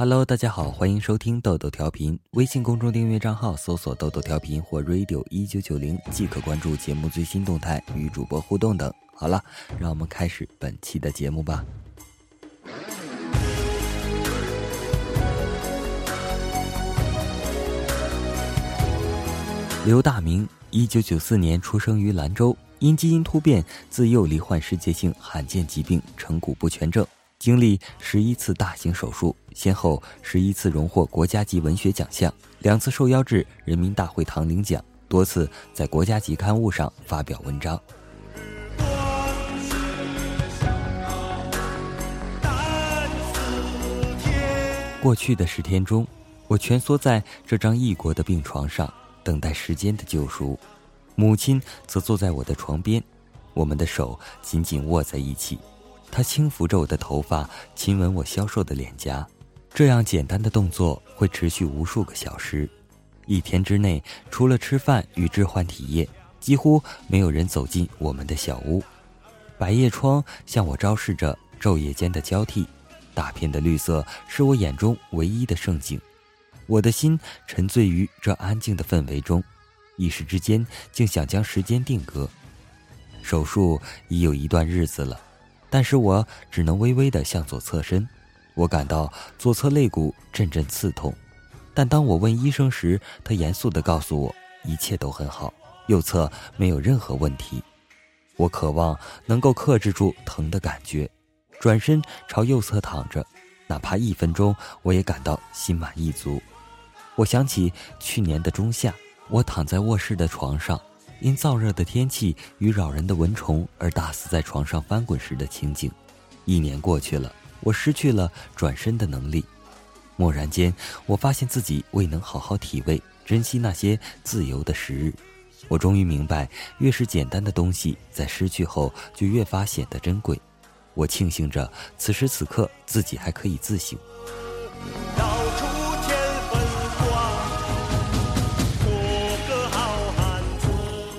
Hello，大家好，欢迎收听豆豆调频。微信公众订阅账号搜索“豆豆调频”或 “radio 一九九零”，即可关注节目最新动态与主播互动等。好了，让我们开始本期的节目吧。刘大明，一九九四年出生于兰州，因基因突变，自幼罹患世界性罕见疾病成骨不全症。经历十一次大型手术，先后十一次荣获国家级文学奖项，两次受邀至人民大会堂领奖，多次在国家级刊物上发表文章。过去的十天中，我蜷缩在这张异国的病床上，等待时间的救赎；母亲则坐在我的床边，我们的手紧紧握在一起。他轻抚着我的头发，亲吻我消瘦的脸颊。这样简单的动作会持续无数个小时。一天之内，除了吃饭与置换体液，几乎没有人走进我们的小屋。百叶窗向我昭示着昼夜间的交替。大片的绿色是我眼中唯一的盛景。我的心沉醉于这安静的氛围中，一时之间竟想将时间定格。手术已有一段日子了。但是我只能微微地向左侧身，我感到左侧肋骨阵阵刺痛，但当我问医生时，他严肃地告诉我一切都很好，右侧没有任何问题。我渴望能够克制住疼的感觉，转身朝右侧躺着，哪怕一分钟，我也感到心满意足。我想起去年的中夏，我躺在卧室的床上。因燥热的天气与扰人的蚊虫而大肆在床上翻滚时的情景，一年过去了，我失去了转身的能力。蓦然间，我发现自己未能好好体味、珍惜那些自由的时日。我终于明白，越是简单的东西，在失去后就越发显得珍贵。我庆幸着，此时此刻自己还可以自省。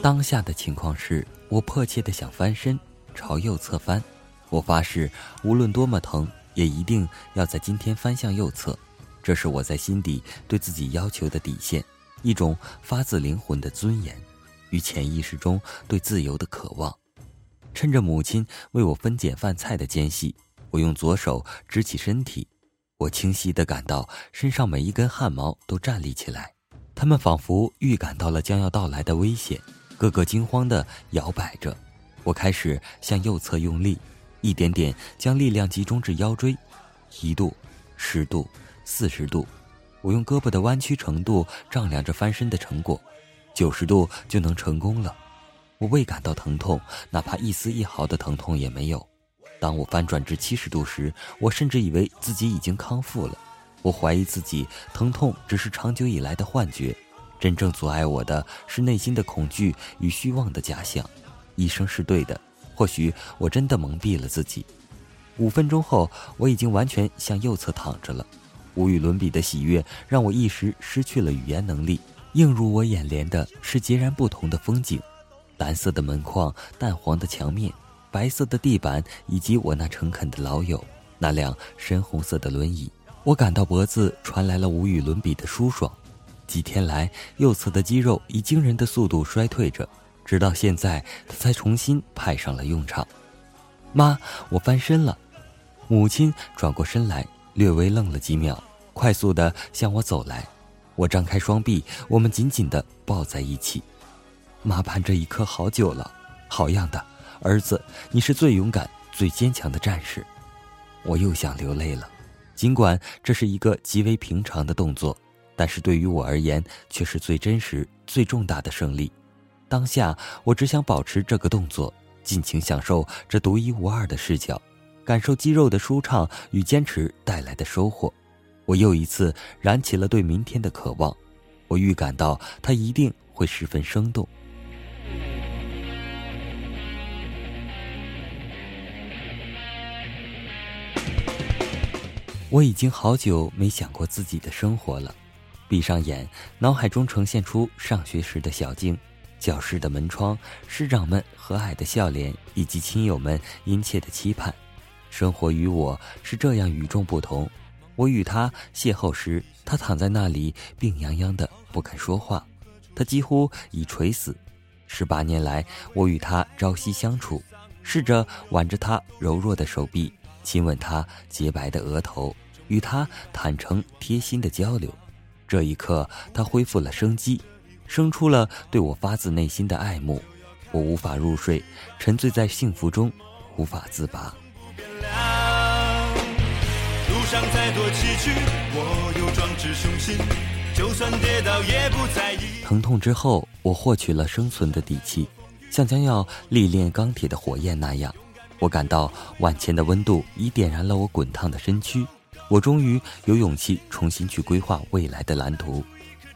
当下的情况是我迫切的想翻身，朝右侧翻。我发誓，无论多么疼，也一定要在今天翻向右侧。这是我在心底对自己要求的底线，一种发自灵魂的尊严，与潜意识中对自由的渴望。趁着母亲为我分拣饭菜的间隙，我用左手支起身体。我清晰地感到身上每一根汗毛都站立起来，它们仿佛预感到了将要到来的危险。个个惊慌地摇摆着，我开始向右侧用力，一点点将力量集中至腰椎，一度、十度、四十度，我用胳膊的弯曲程度丈量着翻身的成果，九十度就能成功了。我未感到疼痛，哪怕一丝一毫的疼痛也没有。当我翻转至七十度时，我甚至以为自己已经康复了。我怀疑自己疼痛只是长久以来的幻觉。真正阻碍我的是内心的恐惧与虚妄的假象。医生是对的，或许我真的蒙蔽了自己。五分钟后，我已经完全向右侧躺着了。无与伦比的喜悦让我一时失去了语言能力。映入我眼帘的是截然不同的风景：蓝色的门框、淡黄的墙面、白色的地板，以及我那诚恳的老友那辆深红色的轮椅。我感到脖子传来了无与伦比的舒爽。几天来，右侧的肌肉以惊人的速度衰退着，直到现在，它才重新派上了用场。妈，我翻身了。母亲转过身来，略微愣了几秒，快速地向我走来。我张开双臂，我们紧紧地抱在一起。妈盼这一刻好久了。好样的，儿子，你是最勇敢、最坚强的战士。我又想流泪了，尽管这是一个极为平常的动作。但是对于我而言，却是最真实、最重大的胜利。当下，我只想保持这个动作，尽情享受这独一无二的视角，感受肌肉的舒畅与坚持带来的收获。我又一次燃起了对明天的渴望，我预感到它一定会十分生动。我已经好久没想过自己的生活了。闭上眼，脑海中呈现出上学时的小径、教室的门窗、师长们和蔼的笑脸，以及亲友们殷切的期盼。生活与我是这样与众不同。我与他邂逅时，他躺在那里病殃殃的，不肯说话，他几乎已垂死。十八年来，我与他朝夕相处，试着挽着他柔弱的手臂，亲吻他洁白的额头，与他坦诚贴心的交流。这一刻，他恢复了生机，生出了对我发自内心的爱慕。我无法入睡，沉醉在幸福中，无法自拔。路上再多崎岖，我有壮志雄心。就算跌倒也不在意。疼痛之后，我获取了生存的底气，像将要历练钢铁的火焰那样。我感到万千的温度已点燃了我滚烫的身躯。我终于有勇气重新去规划未来的蓝图。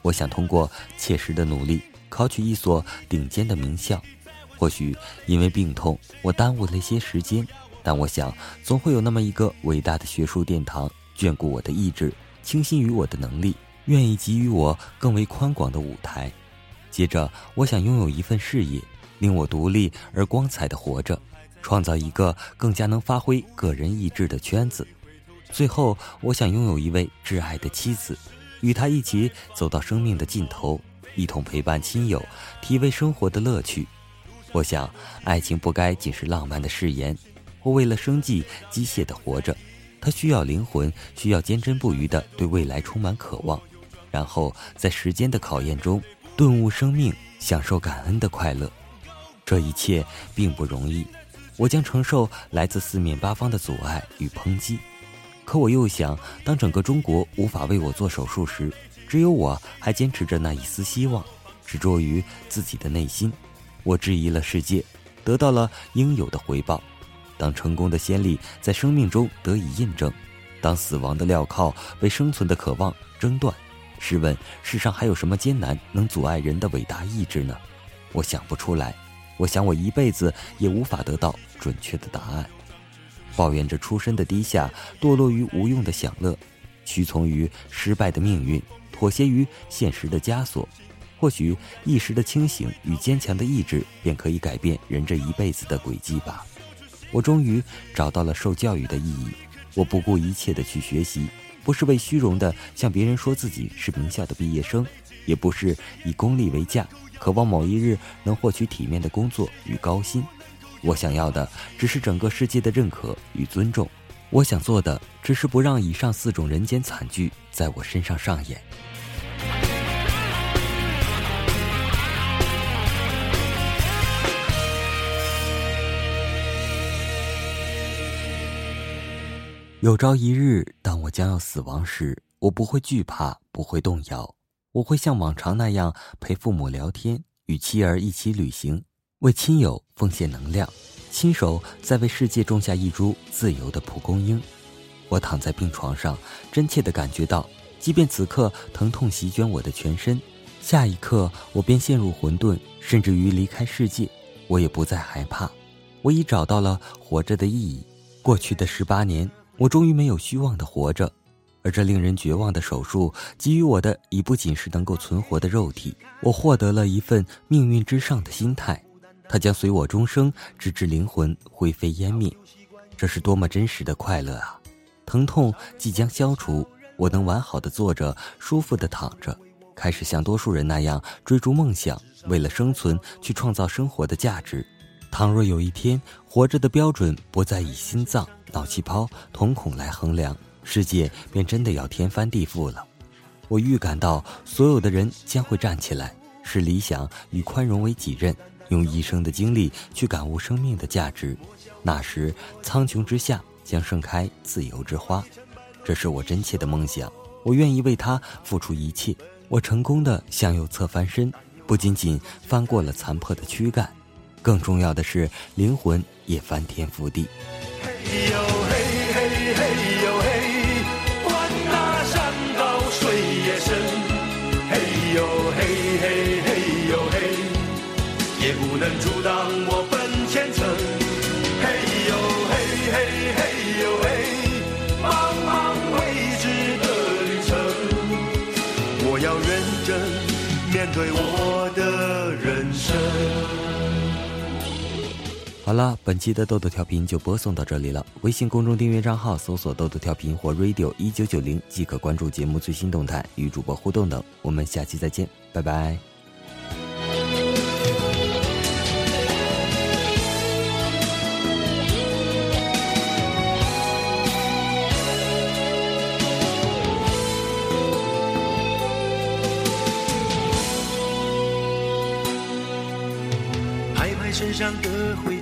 我想通过切实的努力，考取一所顶尖的名校。或许因为病痛，我耽误了一些时间，但我想总会有那么一个伟大的学术殿堂，眷顾我的意志，倾心于我的能力。愿意给予我更为宽广的舞台。接着，我想拥有一份事业，令我独立而光彩的活着，创造一个更加能发挥个人意志的圈子。最后，我想拥有一位挚爱的妻子，与她一起走到生命的尽头，一同陪伴亲友，体味生活的乐趣。我想，爱情不该仅是浪漫的誓言。我为了生计，机械的活着，它需要灵魂，需要坚贞不渝的对未来充满渴望。然后在时间的考验中顿悟生命，享受感恩的快乐。这一切并不容易，我将承受来自四面八方的阻碍与抨击。可我又想，当整个中国无法为我做手术时，只有我还坚持着那一丝希望，执着于自己的内心。我质疑了世界，得到了应有的回报。当成功的先例在生命中得以印证，当死亡的镣铐被生存的渴望挣断。试问世上还有什么艰难能阻碍人的伟大意志呢？我想不出来。我想我一辈子也无法得到准确的答案。抱怨着出身的低下，堕落于无用的享乐，屈从于失败的命运，妥协于现实的枷锁。或许一时的清醒与坚强的意志，便可以改变人这一辈子的轨迹吧。我终于找到了受教育的意义。我不顾一切的去学习。不是为虚荣的向别人说自己是名校的毕业生，也不是以功利为价，渴望某一日能获取体面的工作与高薪。我想要的只是整个世界的认可与尊重。我想做的只是不让以上四种人间惨剧在我身上上演。有朝一日，当我将要死亡时，我不会惧怕，不会动摇。我会像往常那样陪父母聊天，与妻儿一起旅行，为亲友奉献能量，亲手在为世界种下一株自由的蒲公英。我躺在病床上，真切地感觉到，即便此刻疼痛席卷我的全身，下一刻我便陷入混沌，甚至于离开世界，我也不再害怕。我已找到了活着的意义。过去的十八年。我终于没有虚妄的活着，而这令人绝望的手术给予我的已不仅是能够存活的肉体，我获得了一份命运之上的心态，它将随我终生，直至灵魂灰飞烟灭。这是多么真实的快乐啊！疼痛即将消除，我能完好的坐着，舒服的躺着，开始像多数人那样追逐梦想，为了生存去创造生活的价值。倘若有一天，活着的标准不再以心脏。脑细胞、瞳孔来衡量世界，便真的要天翻地覆了。我预感到，所有的人将会站起来，视理想与宽容为己任，用一生的精力去感悟生命的价值。那时，苍穹之下将盛开自由之花。这是我真切的梦想，我愿意为它付出一切。我成功的向右侧翻身，不仅仅翻过了残破的躯干，更重要的是，灵魂也翻天覆地。嘿呦嘿好了，本期的豆豆调频就播送到这里了。微信公众订阅账号搜索“豆豆调频”或 “radio 一九九零”即可关注节目最新动态，与主播互动等。我们下期再见，拜拜。拍拍身上的灰，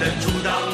能阻挡